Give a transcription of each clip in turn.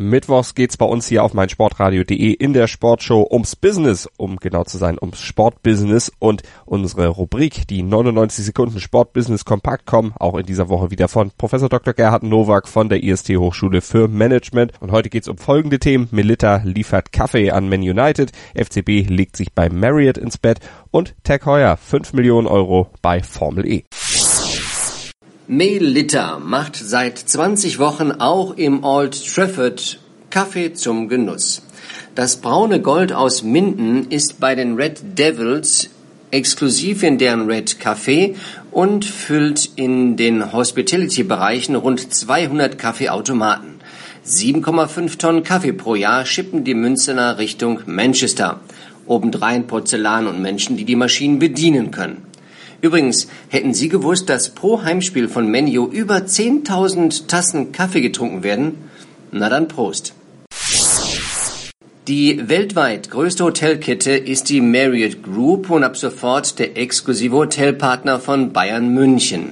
Mittwochs geht's bei uns hier auf meinsportradio.de in der Sportshow ums Business, um genau zu sein, ums Sportbusiness und unsere Rubrik, die 99 Sekunden Sportbusiness kompakt kommen, auch in dieser Woche wieder von Professor Dr. Gerhard Nowak von der IST Hochschule für Management. Und heute geht's um folgende Themen. Melita liefert Kaffee an Man United, FCB legt sich bei Marriott ins Bett und Tag Heuer 5 Millionen Euro bei Formel E. Melita macht seit 20 Wochen auch im Old Trafford Kaffee zum Genuss. Das braune Gold aus Minden ist bei den Red Devils exklusiv in deren Red Café und füllt in den Hospitality-Bereichen rund 200 Kaffeeautomaten. 7,5 Tonnen Kaffee pro Jahr schippen die Münzener Richtung Manchester. Obendrein Porzellan und Menschen, die die Maschinen bedienen können. Übrigens, hätten Sie gewusst, dass pro Heimspiel von Menu über 10.000 Tassen Kaffee getrunken werden? Na dann Prost. Die weltweit größte Hotelkette ist die Marriott Group und ab sofort der exklusive Hotelpartner von Bayern München.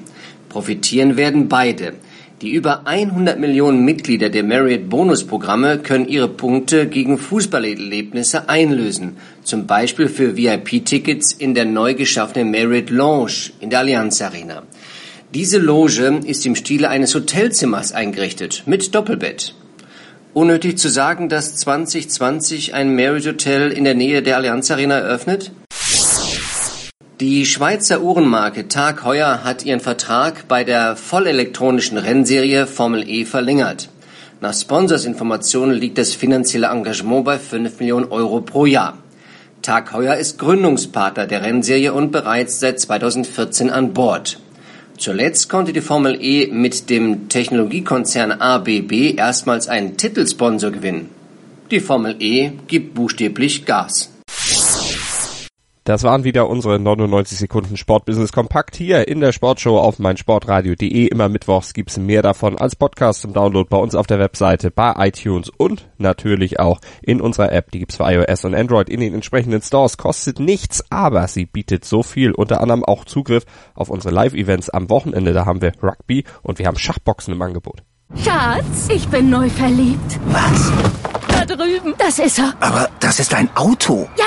Profitieren werden beide. Die über 100 Millionen Mitglieder der Marriott Bonusprogramme können ihre Punkte gegen Fußballerlebnisse einlösen, zum Beispiel für VIP-Tickets in der neu geschaffenen Marriott Lounge in der Allianz Arena. Diese Loge ist im Stile eines Hotelzimmers eingerichtet, mit Doppelbett. Unnötig zu sagen, dass 2020 ein Marriott Hotel in der Nähe der Allianz Arena eröffnet? Die Schweizer Uhrenmarke Tag Heuer hat ihren Vertrag bei der vollelektronischen Rennserie Formel E verlängert. Nach Sponsorsinformationen liegt das finanzielle Engagement bei 5 Millionen Euro pro Jahr. Tag Heuer ist Gründungspartner der Rennserie und bereits seit 2014 an Bord. Zuletzt konnte die Formel E mit dem Technologiekonzern ABB erstmals einen Titelsponsor gewinnen. Die Formel E gibt buchstäblich Gas. Das waren wieder unsere 99 Sekunden Sportbusiness Kompakt hier in der Sportshow auf meinsportradio.de. Immer mittwochs gibt's mehr davon als Podcast zum Download bei uns auf der Webseite, bei iTunes und natürlich auch in unserer App. Die gibt's für iOS und Android in den entsprechenden Stores. Kostet nichts, aber sie bietet so viel. Unter anderem auch Zugriff auf unsere Live-Events am Wochenende. Da haben wir Rugby und wir haben Schachboxen im Angebot. Schatz, ich bin neu verliebt. Was? Da drüben. Das ist er. Aber das ist ein Auto. Ja,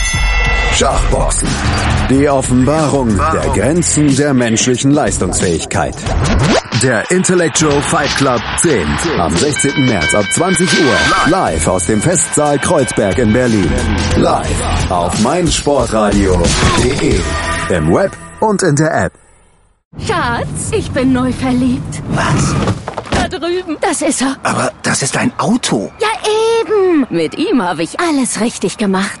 Schachboxen. Die Offenbarung der Grenzen der menschlichen Leistungsfähigkeit. Der Intellectual Fight Club 10. Am 16. März ab 20 Uhr. Live aus dem Festsaal Kreuzberg in Berlin. Live auf meinsportradio.de. Im Web und in der App. Schatz, ich bin neu verliebt. Was? Da drüben. Das ist er. Aber das ist ein Auto. Ja, eben. Mit ihm habe ich alles richtig gemacht.